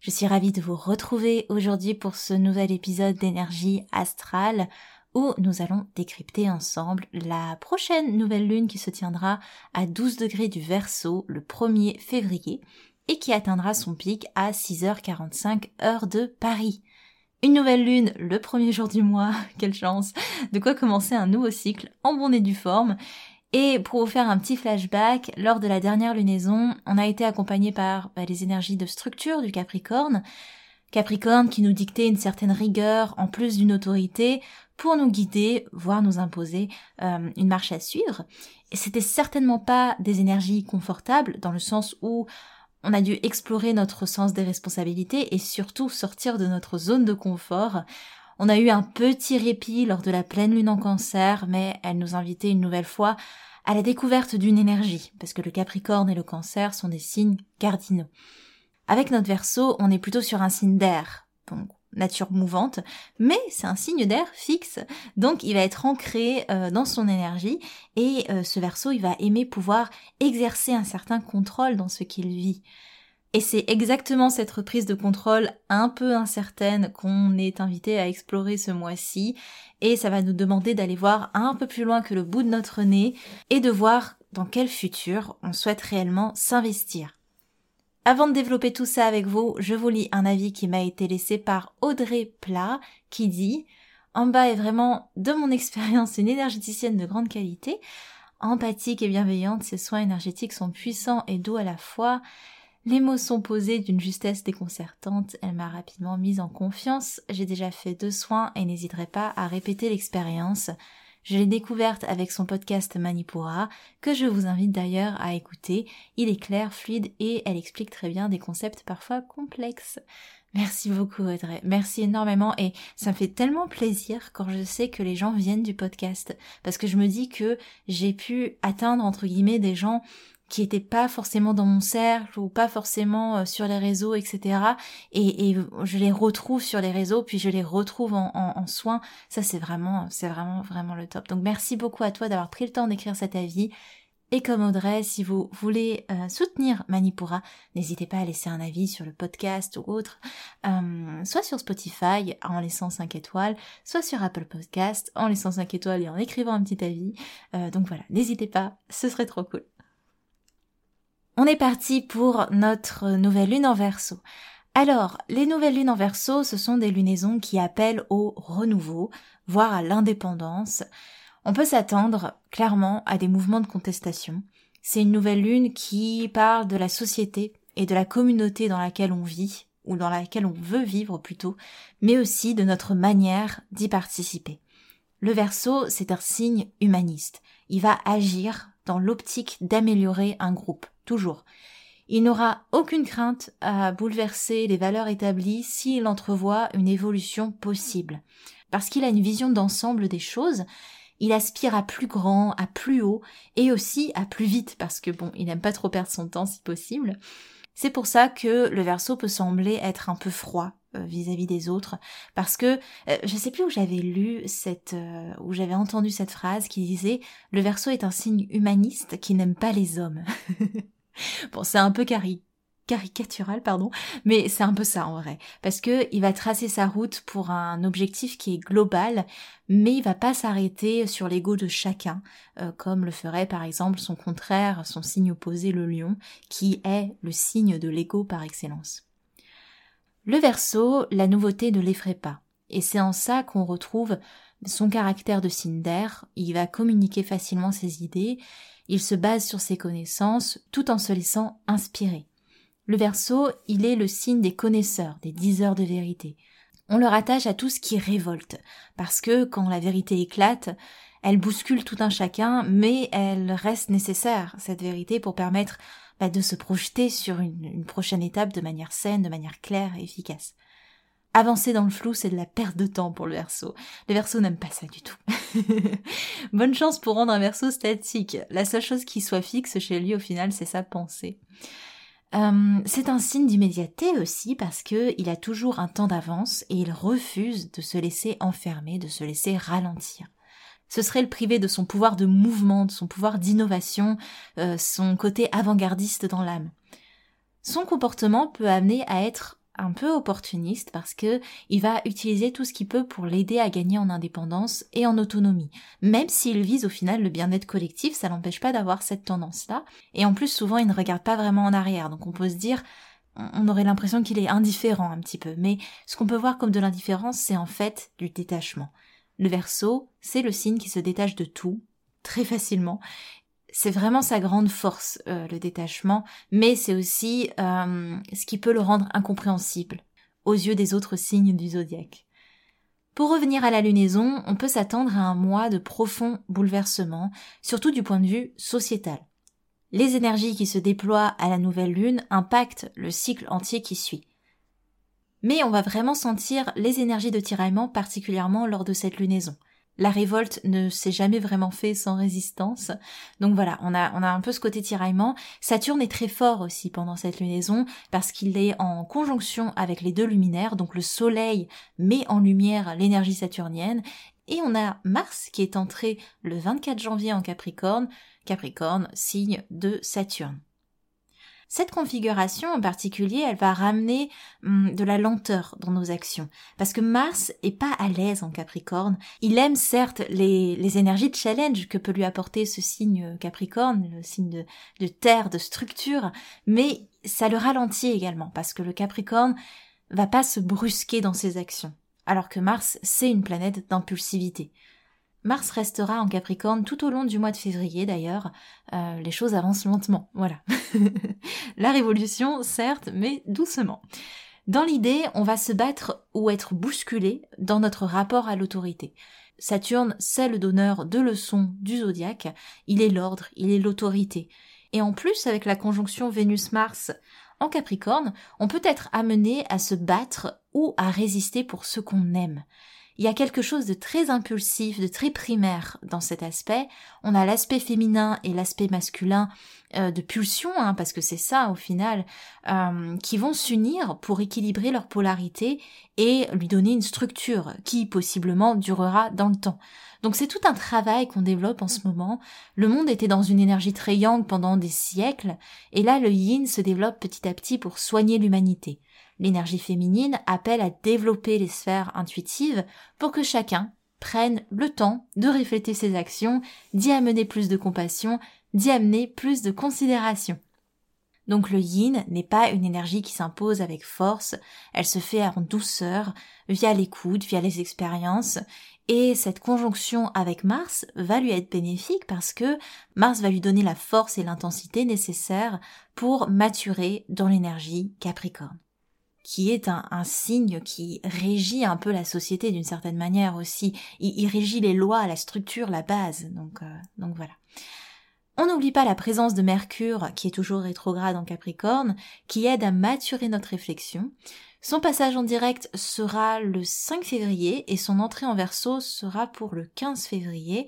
Je suis ravie de vous retrouver aujourd'hui pour ce nouvel épisode d'énergie astrale où nous allons décrypter ensemble la prochaine nouvelle lune qui se tiendra à 12 degrés du Verseau le 1er février et qui atteindra son pic à 6h45 heure de Paris. Une nouvelle lune le premier jour du mois, quelle chance, de quoi commencer un nouveau cycle en bonne et due forme. Et pour vous faire un petit flashback, lors de la dernière lunaison, on a été accompagné par bah, les énergies de structure du Capricorne, Capricorne qui nous dictait une certaine rigueur en plus d'une autorité pour nous guider, voire nous imposer euh, une marche à suivre. Et c'était certainement pas des énergies confortables dans le sens où on a dû explorer notre sens des responsabilités et surtout sortir de notre zone de confort. On a eu un petit répit lors de la pleine lune en cancer, mais elle nous invitait une nouvelle fois à la découverte d'une énergie, parce que le Capricorne et le Cancer sont des signes cardinaux. Avec notre Verseau, on est plutôt sur un signe d'air, donc nature mouvante, mais c'est un signe d'air fixe, donc il va être ancré euh, dans son énergie et euh, ce verso il va aimer pouvoir exercer un certain contrôle dans ce qu'il vit. Et c'est exactement cette reprise de contrôle un peu incertaine qu'on est invité à explorer ce mois-ci, et ça va nous demander d'aller voir un peu plus loin que le bout de notre nez et de voir dans quel futur on souhaite réellement s'investir. Avant de développer tout ça avec vous, je vous lis un avis qui m'a été laissé par Audrey Plat qui dit Amba est vraiment, de mon expérience, une énergéticienne de grande qualité. Empathique et bienveillante, ses soins énergétiques sont puissants et doux à la fois. Les mots sont posés d'une justesse déconcertante. Elle m'a rapidement mise en confiance. J'ai déjà fait deux soins et n'hésiterai pas à répéter l'expérience. Je l'ai découverte avec son podcast Manipura, que je vous invite d'ailleurs à écouter. Il est clair, fluide et elle explique très bien des concepts parfois complexes. Merci beaucoup Audrey, merci énormément et ça me fait tellement plaisir quand je sais que les gens viennent du podcast parce que je me dis que j'ai pu atteindre entre guillemets des gens qui étaient pas forcément dans mon cercle ou pas forcément euh, sur les réseaux, etc. Et, et, je les retrouve sur les réseaux, puis je les retrouve en, en, soins. Ça, c'est vraiment, c'est vraiment, vraiment le top. Donc, merci beaucoup à toi d'avoir pris le temps d'écrire cet avis. Et comme Audrey, si vous voulez euh, soutenir Manipura, n'hésitez pas à laisser un avis sur le podcast ou autre, euh, soit sur Spotify en laissant 5 étoiles, soit sur Apple Podcast en laissant 5 étoiles et en écrivant un petit avis. donc voilà, n'hésitez pas, ce serait trop cool. On est parti pour notre nouvelle lune en verso. Alors, les nouvelles lunes en verso, ce sont des lunaisons qui appellent au renouveau, voire à l'indépendance. On peut s'attendre clairement à des mouvements de contestation. C'est une nouvelle lune qui parle de la société et de la communauté dans laquelle on vit, ou dans laquelle on veut vivre plutôt, mais aussi de notre manière d'y participer. Le verso, c'est un signe humaniste. Il va agir dans l'optique d'améliorer un groupe toujours. Il n'aura aucune crainte à bouleverser les valeurs établies s'il entrevoit une évolution possible. Parce qu'il a une vision d'ensemble des choses, il aspire à plus grand, à plus haut, et aussi à plus vite, parce que bon, il n'aime pas trop perdre son temps si possible. C'est pour ça que le verso peut sembler être un peu froid euh, vis-à-vis des autres, parce que euh, je sais plus où j'avais lu cette, euh, où j'avais entendu cette phrase qui disait le verso est un signe humaniste qui n'aime pas les hommes. bon, c'est un peu caricatural, pardon, mais c'est un peu ça en vrai, parce que il va tracer sa route pour un objectif qui est global, mais il va pas s'arrêter sur l'ego de chacun, euh, comme le ferait par exemple son contraire, son signe opposé, le lion, qui est le signe de l'ego par excellence. Le verso, la nouveauté ne l'effraie pas, et c'est en ça qu'on retrouve son caractère de d'air, il va communiquer facilement ses idées, il se base sur ses connaissances tout en se laissant inspirer. Le verso, il est le signe des connaisseurs, des diseurs de vérité. On le rattache à tout ce qui révolte, parce que quand la vérité éclate, elle bouscule tout un chacun, mais elle reste nécessaire, cette vérité, pour permettre bah, de se projeter sur une, une prochaine étape de manière saine, de manière claire et efficace. Avancer dans le flou, c'est de la perte de temps pour le verso. Le verso n'aime pas ça du tout. Bonne chance pour rendre un verso statique. La seule chose qui soit fixe chez lui, au final, c'est sa pensée. Euh, c'est un signe d'immédiateté aussi parce que il a toujours un temps d'avance et il refuse de se laisser enfermer, de se laisser ralentir. Ce serait le priver de son pouvoir de mouvement, de son pouvoir d'innovation, euh, son côté avant-gardiste dans l'âme. Son comportement peut amener à être un peu opportuniste parce que il va utiliser tout ce qu'il peut pour l'aider à gagner en indépendance et en autonomie. Même s'il vise au final le bien-être collectif, ça l'empêche pas d'avoir cette tendance-là. Et en plus, souvent, il ne regarde pas vraiment en arrière. Donc on peut se dire, on aurait l'impression qu'il est indifférent un petit peu. Mais ce qu'on peut voir comme de l'indifférence, c'est en fait du détachement. Le verso, c'est le signe qui se détache de tout, très facilement, c'est vraiment sa grande force, euh, le détachement, mais c'est aussi euh, ce qui peut le rendre incompréhensible aux yeux des autres signes du zodiaque. Pour revenir à la lunaison, on peut s'attendre à un mois de profond bouleversement, surtout du point de vue sociétal. Les énergies qui se déploient à la nouvelle lune impactent le cycle entier qui suit. Mais on va vraiment sentir les énergies de tiraillement particulièrement lors de cette lunaison la révolte ne s'est jamais vraiment fait sans résistance. Donc voilà, on a, on a un peu ce côté tiraillement. Saturne est très fort aussi pendant cette lunaison parce qu'il est en conjonction avec les deux luminaires, donc le Soleil met en lumière l'énergie saturnienne et on a Mars qui est entré le 24 janvier en Capricorne, Capricorne, signe de Saturne. Cette configuration en particulier, elle va ramener hum, de la lenteur dans nos actions. Parce que Mars est pas à l'aise en Capricorne. Il aime certes les, les, énergies de challenge que peut lui apporter ce signe Capricorne, le signe de, de terre, de structure, mais ça le ralentit également parce que le Capricorne va pas se brusquer dans ses actions. Alors que Mars, c'est une planète d'impulsivité. Mars restera en Capricorne tout au long du mois de février d'ailleurs. Euh, les choses avancent lentement, voilà. La révolution, certes, mais doucement. Dans l'idée, on va se battre ou être bousculé dans notre rapport à l'autorité. Saturne, c'est le donneur de leçons du zodiaque, il est l'ordre, il est l'autorité. Et en plus, avec la conjonction Vénus-Mars en Capricorne, on peut être amené à se battre ou à résister pour ce qu'on aime il y a quelque chose de très impulsif, de très primaire dans cet aspect. On a l'aspect féminin et l'aspect masculin euh, de pulsion, hein, parce que c'est ça au final, euh, qui vont s'unir pour équilibrer leur polarité et lui donner une structure qui possiblement durera dans le temps. Donc c'est tout un travail qu'on développe en ce moment. Le monde était dans une énergie très yang pendant des siècles, et là le yin se développe petit à petit pour soigner l'humanité. L'énergie féminine appelle à développer les sphères intuitives pour que chacun prenne le temps de refléter ses actions, d'y amener plus de compassion, d'y amener plus de considération. Donc le yin n'est pas une énergie qui s'impose avec force, elle se fait en douceur, via l'écoute, via les expériences, et cette conjonction avec Mars va lui être bénéfique parce que Mars va lui donner la force et l'intensité nécessaires pour maturer dans l'énergie Capricorne qui est un, signe qui régit un peu la société d'une certaine manière aussi. Il, régit les lois, la structure, la base. Donc, euh, donc voilà. On n'oublie pas la présence de Mercure, qui est toujours rétrograde en Capricorne, qui aide à maturer notre réflexion. Son passage en direct sera le 5 février et son entrée en verso sera pour le 15 février.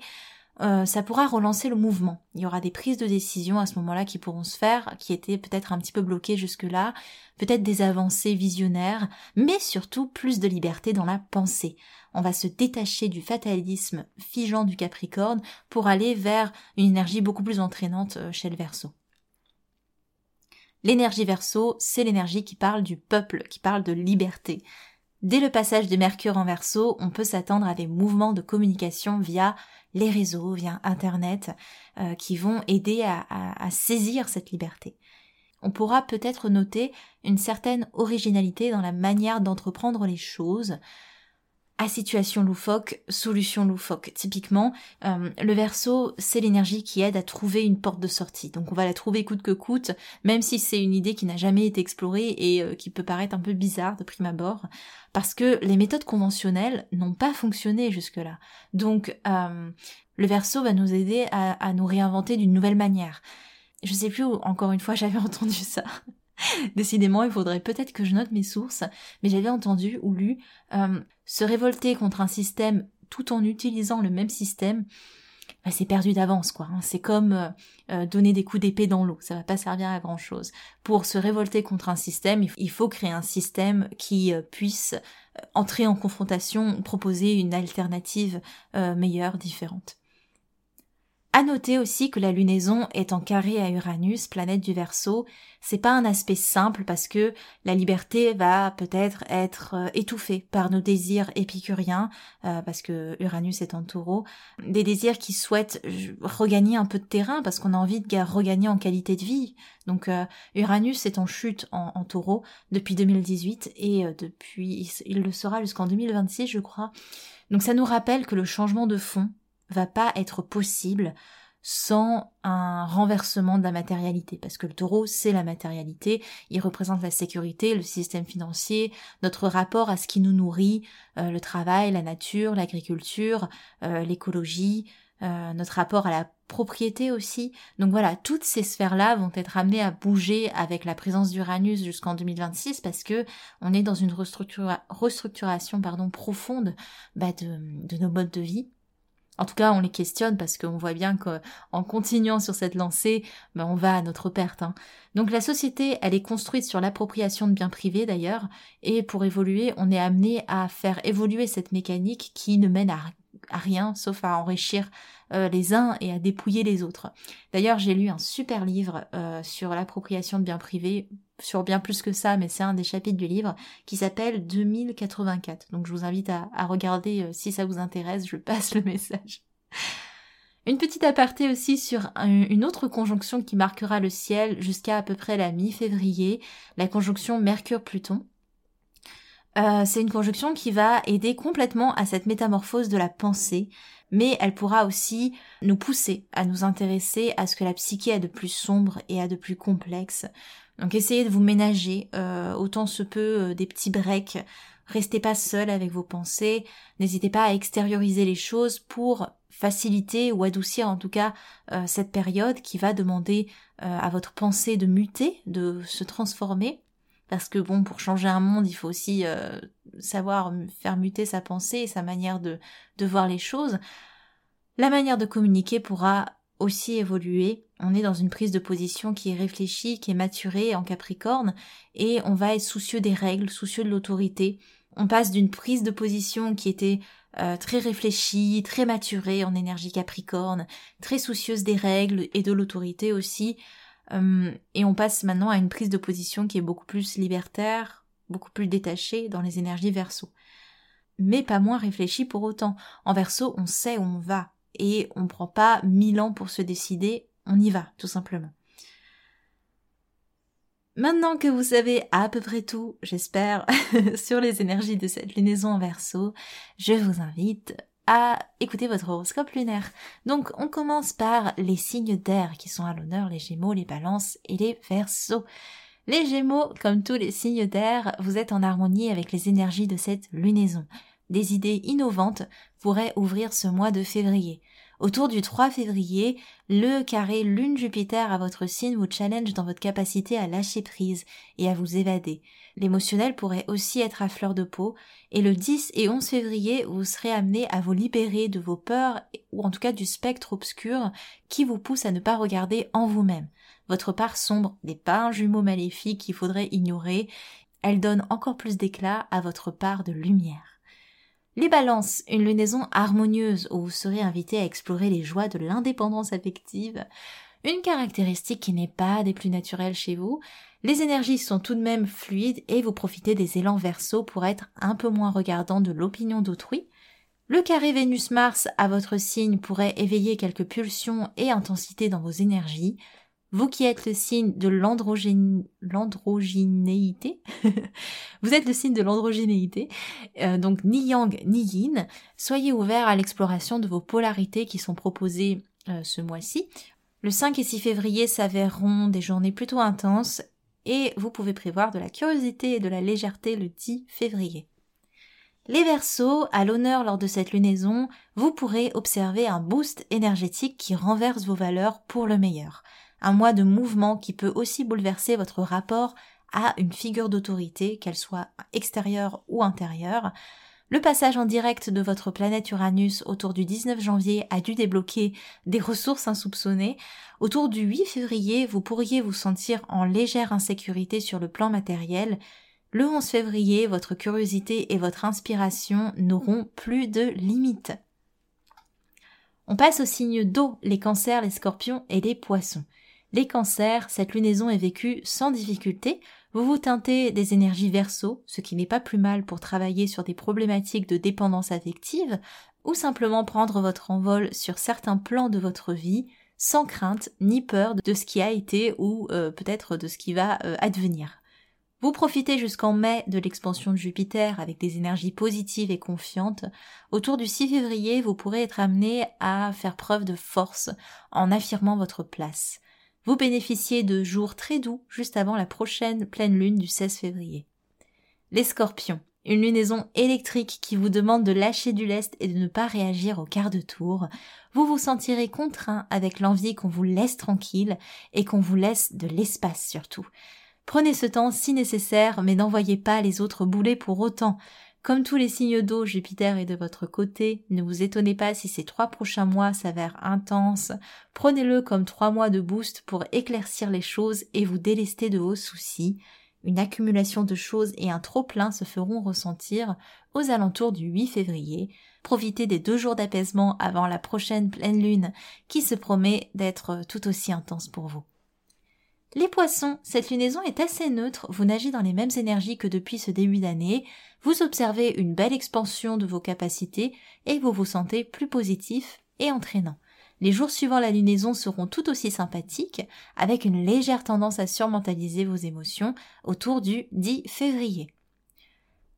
Euh, ça pourra relancer le mouvement. Il y aura des prises de décision à ce moment-là qui pourront se faire, qui étaient peut-être un petit peu bloquées jusque-là, peut-être des avancées visionnaires, mais surtout plus de liberté dans la pensée. On va se détacher du fatalisme figeant du Capricorne pour aller vers une énergie beaucoup plus entraînante euh, chez le Verseau. L'énergie Verseau, c'est l'énergie qui parle du peuple, qui parle de liberté. Dès le passage de Mercure en Verseau, on peut s'attendre à des mouvements de communication via les réseaux, via Internet, euh, qui vont aider à, saisir cette liberté. On pourra peut-être noter une certaine originalité dans la manière d'entreprendre les choses, à situation loufoque, solution loufoque. Typiquement, euh, le verso, c'est l'énergie qui aide à trouver une porte de sortie. Donc on va la trouver coûte que coûte, même si c'est une idée qui n'a jamais été explorée et euh, qui peut paraître un peu bizarre de prime abord, parce que les méthodes conventionnelles n'ont pas fonctionné jusque-là. Donc euh, le verso va nous aider à, nous réinventer d'une nouvelle manière. Je sais plus où, encore une fois, j'avais entendu ça. Décidément, il faudrait peut-être que je note mes sources, mais j'avais entendu ou lu euh, se révolter contre un système tout en utilisant le même système. Bah, c'est perdu d'avance, quoi. Hein. C'est comme euh, euh, donner des coups d'épée dans l'eau. Ça va pas servir à grand chose. Pour se révolter contre un système, il faut créer un système qui puisse entrer en confrontation, proposer une alternative meilleure, différente. À noter aussi que la lunaison est en carré à Uranus, planète du Verseau. C'est pas un aspect simple parce que la liberté va peut-être être, euh, étouffée par nos désirs épicuriens, euh, parce que Uranus est en Taureau, des désirs qui souhaitent regagner un peu de terrain parce qu'on a envie de regagner en qualité de vie. Donc euh, Uranus est en chute en, en Taureau depuis 2018 et depuis il le sera jusqu'en 2026 je crois. Donc ça nous rappelle que le changement de fond va pas être possible sans un renversement de la matérialité, parce que le taureau, c'est la matérialité, il représente la sécurité, le système financier, notre rapport à ce qui nous nourrit, euh, le travail, la nature, l'agriculture, euh, l'écologie, euh, notre rapport à la propriété aussi. Donc voilà, toutes ces sphères-là vont être amenées à bouger avec la présence d'Uranus jusqu'en 2026 parce que on est dans une restructuration pardon, profonde bah, de, de nos modes de vie en tout cas, on les questionne parce qu'on voit bien qu'en continuant sur cette lancée, ben, on va à notre perte. Hein. Donc la société, elle est construite sur l'appropriation de biens privés d'ailleurs, et pour évoluer, on est amené à faire évoluer cette mécanique qui ne mène à, rien sauf à enrichir euh, les uns et à dépouiller les autres. D'ailleurs, j'ai lu un super livre euh, sur l'appropriation de biens privés sur bien plus que ça, mais c'est un des chapitres du livre qui s'appelle 2084. Donc je vous invite à, regarder euh, si ça vous intéresse, je passe le message. Une petite aparté aussi sur une autre conjonction qui marquera le ciel jusqu'à à peu près la mi-février, la conjonction Mercure-Pluton. Euh, c'est une conjonction qui va aider complètement à cette métamorphose de la pensée, mais elle pourra aussi nous pousser à nous intéresser à ce que la psyché a de plus sombre et a de plus complexe, donc essayez de vous ménager euh, autant se peut euh, des petits breaks. Restez pas seul avec vos pensées. N'hésitez pas à extérioriser les choses pour faciliter ou adoucir en tout cas euh, cette période qui va demander à votre pensée de muter, de se transformer. Parce que bon, pour changer un monde, il faut aussi savoir faire muter sa pensée et sa manière de, de voir les choses. La manière de communiquer pourra aussi évoluer. On est dans une prise de position qui est réfléchie, qui est maturée en Capricorne, et on va être soucieux des règles, soucieux de l'autorité. On passe d'une prise de position qui était euh, très réfléchie, très maturée en énergie Capricorne, très soucieuse des règles et de l'autorité aussi, euh, et on passe maintenant à une prise de position qui est beaucoup plus libertaire, beaucoup plus détachée dans les énergies verso. Mais pas moins réfléchie pour autant. En verso, on sait où on va et on prend pas mille ans pour se décider, on y va, tout simplement. Maintenant que vous savez à peu près tout, j'espère, sur les énergies de cette lunaison en verso, je vous invite à écouter votre horoscope lunaire. Donc on commence par les signes d'air qui sont à l'honneur, les gémeaux, les balances et les versos. Les gémeaux, comme tous les signes d'air, vous êtes en harmonie avec les énergies de cette lunaison des idées innovantes pourraient ouvrir ce mois de février. Autour du 3 février, le carré Lune-Jupiter à votre signe vous challenge dans votre capacité à lâcher prise et à vous évader. L'émotionnel pourrait aussi être à fleur de peau, et le 10 et 11 février, vous serez amené à vous libérer de vos peurs, ou en tout cas du spectre obscur qui vous pousse à ne pas regarder en vous-même. Votre part sombre n'est pas un jumeau maléfique qu'il faudrait ignorer, elle donne encore plus d'éclat à votre part de lumière. Les balances, une lunaison harmonieuse où vous serez invité à explorer les joies de l'indépendance affective, une caractéristique qui n'est pas des plus naturelles chez vous. Les énergies sont tout de même fluides et vous profitez des élans verso pour être un peu moins regardant de l'opinion d'autrui. Le carré Vénus-Mars à votre signe pourrait éveiller quelques pulsions et intensités dans vos énergies. Vous qui êtes le signe de l'androgénéité, vous êtes le signe de l'androgénéité, euh, donc ni yang ni yin, soyez ouverts à l'exploration de vos polarités qui sont proposées euh, ce mois-ci. Le 5 et 6 février s'avèreront des journées plutôt intenses et vous pouvez prévoir de la curiosité et de la légèreté le 10 février. Les Verseaux, à l'honneur lors de cette lunaison, vous pourrez observer un boost énergétique qui renverse vos valeurs pour le meilleur. Un mois de mouvement qui peut aussi bouleverser votre rapport à une figure d'autorité, qu'elle soit extérieure ou intérieure. Le passage en direct de votre planète Uranus autour du 19 janvier a dû débloquer des ressources insoupçonnées. Autour du 8 février, vous pourriez vous sentir en légère insécurité sur le plan matériel. Le 11 février, votre curiosité et votre inspiration n'auront plus de limites. On passe aux signes d'eau, les cancers, les scorpions et les poissons. Les cancers, cette lunaison est vécue sans difficulté, vous vous teintez des énergies verso, ce qui n'est pas plus mal pour travailler sur des problématiques de dépendance affective, ou simplement prendre votre envol sur certains plans de votre vie, sans crainte ni peur de ce qui a été ou euh, peut-être de ce qui va euh, advenir. Vous profitez jusqu'en mai de l'expansion de Jupiter avec des énergies positives et confiantes. Autour du 6 février, vous pourrez être amené à faire preuve de force en affirmant votre place. Vous bénéficiez de jours très doux juste avant la prochaine pleine lune du 16 février. Les scorpions. Une lunaison électrique qui vous demande de lâcher du lest et de ne pas réagir au quart de tour. Vous vous sentirez contraint avec l'envie qu'on vous laisse tranquille et qu'on vous laisse de l'espace surtout. Prenez ce temps si nécessaire, mais n'envoyez pas les autres bouler pour autant. Comme tous les signes d'eau, Jupiter est de votre côté. Ne vous étonnez pas si ces trois prochains mois s'avèrent intenses. Prenez-le comme trois mois de boost pour éclaircir les choses et vous délester de vos soucis. Une accumulation de choses et un trop-plein se feront ressentir aux alentours du 8 février. Profitez des deux jours d'apaisement avant la prochaine pleine lune qui se promet d'être tout aussi intense pour vous. Les poissons, cette lunaison est assez neutre, vous nagez dans les mêmes énergies que depuis ce début d'année, vous observez une belle expansion de vos capacités et vous vous sentez plus positif et entraînant. Les jours suivant la lunaison seront tout aussi sympathiques, avec une légère tendance à surmentaliser vos émotions autour du 10 février.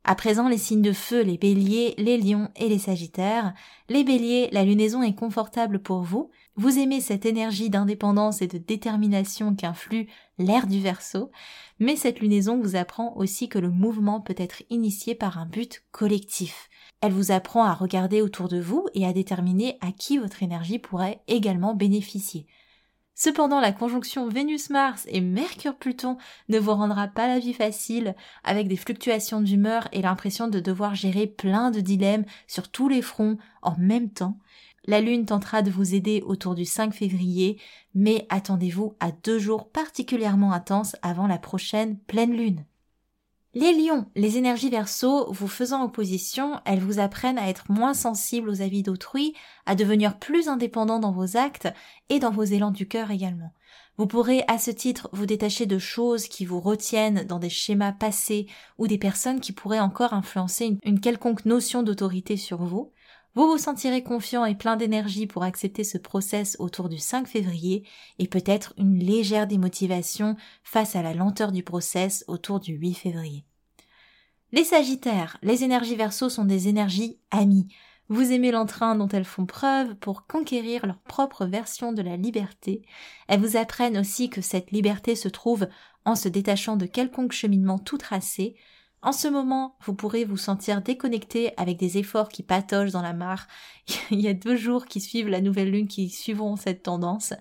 À présent, les signes de feu, les béliers, les lions et les sagittaires. Les béliers, la lunaison est confortable pour vous. Vous aimez cette énergie d'indépendance et de détermination qu'influe l'air du verso. Mais cette lunaison vous apprend aussi que le mouvement peut être initié par un but collectif. Elle vous apprend à regarder autour de vous et à déterminer à qui votre énergie pourrait également bénéficier. Cependant, la conjonction Vénus-Mars et Mercure-Pluton ne vous rendra pas la vie facile, avec des fluctuations d'humeur et l'impression de devoir gérer plein de dilemmes sur tous les fronts en même temps. La Lune tentera de vous aider autour du 5 février, mais attendez-vous à deux jours particulièrement intenses avant la prochaine pleine Lune. Les lions, les énergies verso vous faisant opposition, elles vous apprennent à être moins sensibles aux avis d'autrui, à devenir plus indépendants dans vos actes et dans vos élans du cœur également. Vous pourrez à ce titre vous détacher de choses qui vous retiennent dans des schémas passés ou des personnes qui pourraient encore influencer une, quelconque notion d'autorité sur vous. Vous vous sentirez confiant et plein d'énergie pour accepter ce process autour du 5 février et peut-être une légère démotivation face à la lenteur du process autour du 8 février. Les Sagittaires, les énergies verso sont des énergies amies. Vous aimez l'entrain dont elles font preuve pour conquérir leur propre version de la liberté. Elles vous apprennent aussi que cette liberté se trouve en se détachant de quelconque cheminement tout tracé, en ce moment, vous pourrez vous sentir déconnecté avec des efforts qui patochent dans la mare. Il y a deux jours qui suivent la nouvelle lune qui suivront cette tendance.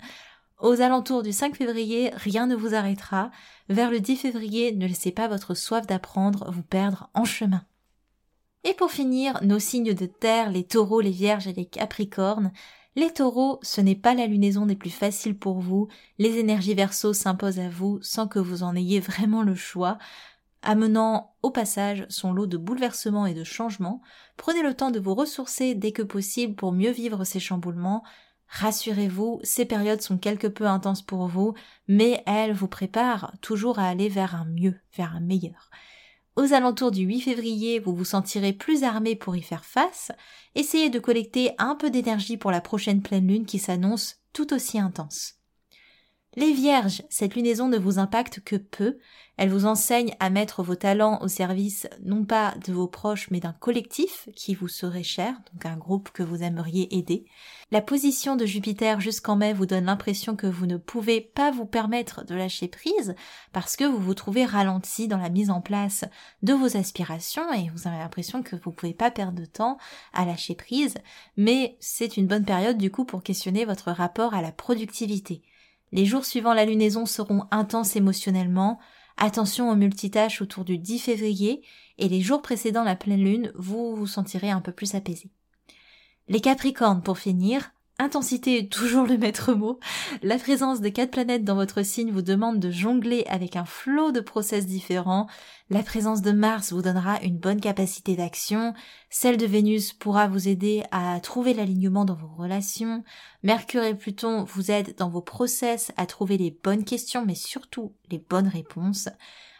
Aux alentours du 5 février, rien ne vous arrêtera. Vers le 10 février, ne laissez pas votre soif d'apprendre vous perdre en chemin. Et pour finir, nos signes de terre, les taureaux, les vierges et les capricornes. Les taureaux, ce n'est pas la lunaison des plus faciles pour vous. Les énergies verso s'imposent à vous sans que vous en ayez vraiment le choix amenant au passage son lot de bouleversements et de changements, prenez le temps de vous ressourcer dès que possible pour mieux vivre ces chamboulements. Rassurez-vous, ces périodes sont quelque peu intenses pour vous, mais elles vous préparent toujours à aller vers un mieux, vers un meilleur. Aux alentours du 8 février, vous vous sentirez plus armé pour y faire face. Essayez de collecter un peu d'énergie pour la prochaine pleine lune qui s'annonce tout aussi intense. Les vierges, cette lunaison ne vous impacte que peu. Elle vous enseigne à mettre vos talents au service non pas de vos proches mais d'un collectif qui vous serait cher, donc un groupe que vous aimeriez aider. La position de Jupiter jusqu'en mai vous donne l'impression que vous ne pouvez pas vous permettre de lâcher prise parce que vous vous trouvez ralenti dans la mise en place de vos aspirations et vous avez l'impression que vous ne pouvez pas perdre de temps à lâcher prise, mais c'est une bonne période du coup pour questionner votre rapport à la productivité. Les jours suivant la lunaison seront intenses émotionnellement. Attention aux multitâches autour du 10 février et les jours précédant la pleine lune, vous vous sentirez un peu plus apaisé. Les Capricornes, pour finir, Intensité est toujours le maître mot. La présence de quatre planètes dans votre signe vous demande de jongler avec un flot de process différents. La présence de Mars vous donnera une bonne capacité d'action. Celle de Vénus pourra vous aider à trouver l'alignement dans vos relations. Mercure et Pluton vous aident dans vos process à trouver les bonnes questions mais surtout les bonnes réponses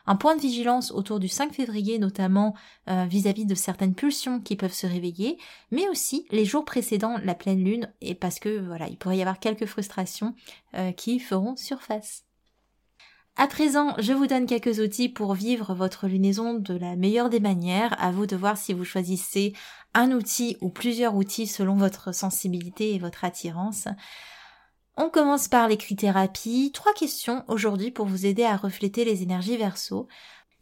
un point de vigilance autour du 5 février notamment euh, vis-à-vis de certaines pulsions qui peuvent se réveiller, mais aussi les jours précédant la pleine lune et parce que voilà, il pourrait y avoir quelques frustrations euh, qui feront surface. À présent, je vous donne quelques outils pour vivre votre lunaison de la meilleure des manières. À vous de voir si vous choisissez un outil ou plusieurs outils selon votre sensibilité et votre attirance. On commence par l'écrit-thérapie. Trois questions aujourd'hui pour vous aider à refléter les énergies verso.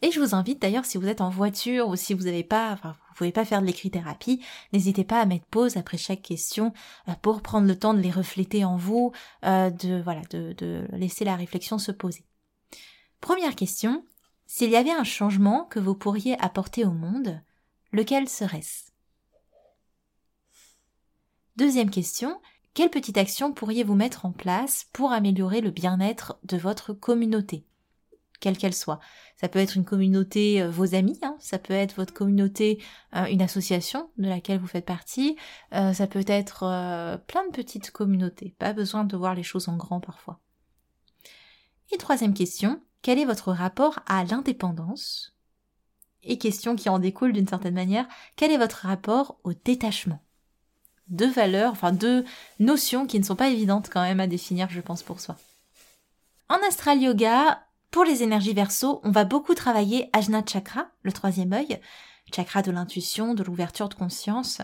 Et je vous invite d'ailleurs, si vous êtes en voiture ou si vous n'avez pas, enfin, vous pouvez pas faire de l'écrit-thérapie, n'hésitez pas à mettre pause après chaque question euh, pour prendre le temps de les refléter en vous, euh, de voilà, de, de laisser la réflexion se poser. Première question s'il y avait un changement que vous pourriez apporter au monde, lequel serait-ce? Deuxième question quelle petite action pourriez-vous mettre en place pour améliorer le bien-être de votre communauté? Quelle qu'elle soit. Ça peut être une communauté, euh, vos amis, hein, ça peut être votre communauté, euh, une association de laquelle vous faites partie, euh, ça peut être plein de petites communautés, pas besoin de voir les choses en grand parfois. Et troisième question, quel est votre rapport à l'indépendance? Et question qui en découle d'une certaine manière, quel est votre rapport au détachement? Deux valeurs, enfin deux notions qui ne sont pas évidentes quand même à définir, je pense, pour soi. En astral yoga, pour les énergies verso, on va beaucoup travailler Ajna Chakra, le troisième œil, chakra de l'intuition, de l'ouverture de conscience.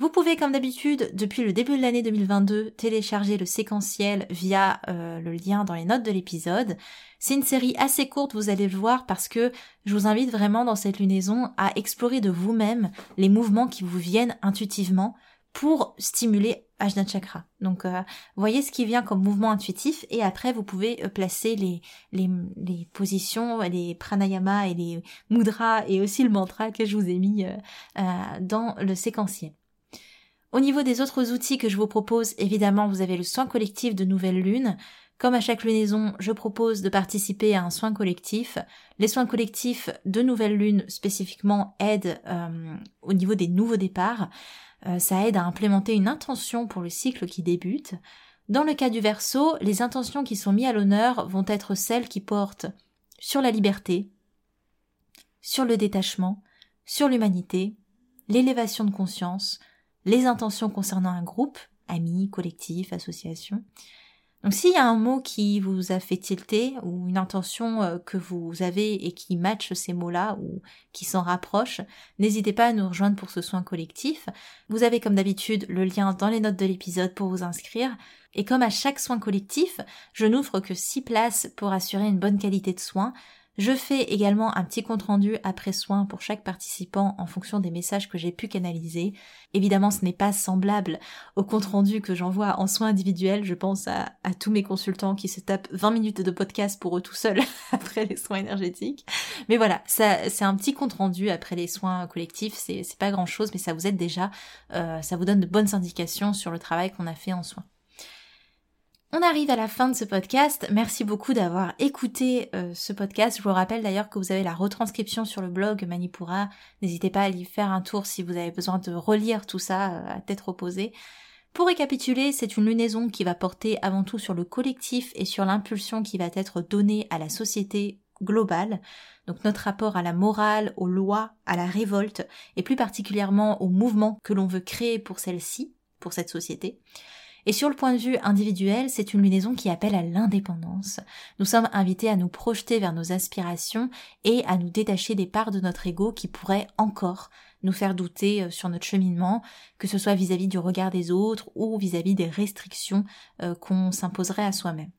Vous pouvez, comme d'habitude, depuis le début de l'année 2022, télécharger le séquentiel via euh, le lien dans les notes de l'épisode. C'est une série assez courte, vous allez le voir, parce que je vous invite vraiment dans cette lunaison à explorer de vous-même les mouvements qui vous viennent intuitivement, pour stimuler Ajna Chakra. Donc, euh, voyez ce qui vient comme mouvement intuitif et après, vous pouvez euh, placer les, les, les, positions, les pranayama et les mudras et aussi le mantra que je vous ai mis euh, euh, dans le séquentiel. Au niveau des autres outils que je vous propose, évidemment, vous avez le soin collectif de nouvelle lune. Comme à chaque lunaison, je propose de participer à un soin collectif. Les soins collectifs de nouvelle lune spécifiquement aident au niveau des nouveaux départs. Euh, ça aide à implémenter une intention pour le cycle qui débute. Dans le cas du verso, les intentions qui sont mises à l'honneur vont être celles qui portent sur la liberté, sur le détachement, sur l'humanité, l'élévation de conscience, les intentions concernant un groupe, amis, collectif, association, donc s'il y a un mot qui vous a fait tilter ou une intention euh, que vous avez et qui matche ces mots-là ou qui s'en rapproche, n'hésitez pas à nous rejoindre pour ce soin collectif. Vous avez comme d'habitude le lien dans les notes de l'épisode pour vous inscrire. Et comme à chaque soin collectif, je n'offre que 6 places pour assurer une bonne qualité de soin. Je fais également un petit compte rendu après soin pour chaque participant en fonction des messages que j'ai pu canaliser. Évidemment, ce n'est pas semblable au compte rendu que j'envoie en soins individuels. Je pense à, tous mes consultants qui se tapent 20 minutes de podcast pour eux tout seuls après les soins énergétiques. Mais voilà, c'est un petit compte rendu après les soins collectifs. C'est, pas grand chose, mais ça vous aide déjà. Euh, ça vous donne de bonnes indications sur le travail qu'on a fait en soins. On arrive à la fin de ce podcast. Merci beaucoup d'avoir écouté euh, ce podcast. Je vous rappelle d'ailleurs que vous avez la retranscription sur le blog Manipura. N'hésitez pas à y faire un tour si vous avez besoin de relire tout ça euh, à tête reposée. Pour récapituler, c'est une lunaison qui va porter avant tout sur le collectif et sur l'impulsion qui va être donnée à la société globale. Donc notre rapport à la morale, aux lois, à la révolte et plus particulièrement au mouvement que l'on veut créer pour celle-ci, pour cette société. Et sur le point de vue individuel, c'est une lunaison qui appelle à l'indépendance. Nous sommes invités à nous projeter vers nos aspirations et à nous détacher des parts de notre ego qui pourraient encore nous faire douter euh, sur notre cheminement, que ce soit vis-à-vis du regard des autres ou vis-à-vis des restrictions euh, qu'on s'imposerait à soi-même.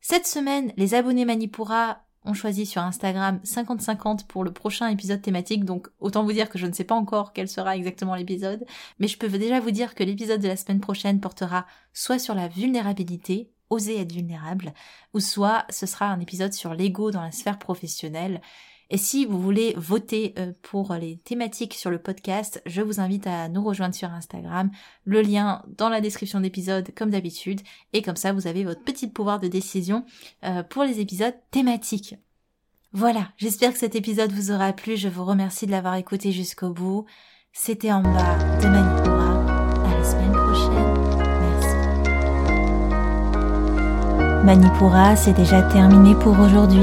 Cette semaine, les abonnés Manipura ont choisi sur Instagram 50-50 pour le prochain épisode thématique, donc autant vous dire que je ne sais pas encore quel sera exactement l'épisode, mais je peux déjà vous dire que l'épisode de la semaine prochaine portera soit sur la vulnérabilité, oser être vulnérable, ou soit ce sera un épisode sur l'ego dans la sphère professionnelle. Et si vous voulez voter euh, pour les thématiques sur le podcast, je vous invite à nous rejoindre sur Instagram. Le lien dans la description d'épisode comme d'habitude. Et comme ça, vous avez votre petit pouvoir de décision euh, pour les épisodes thématiques. Voilà, j'espère que cet épisode vous aura plu. Je vous remercie de l'avoir écouté jusqu'au bout. C'était en bas de Manipura. À la semaine prochaine. Merci. Manipura, c'est déjà terminé pour aujourd'hui.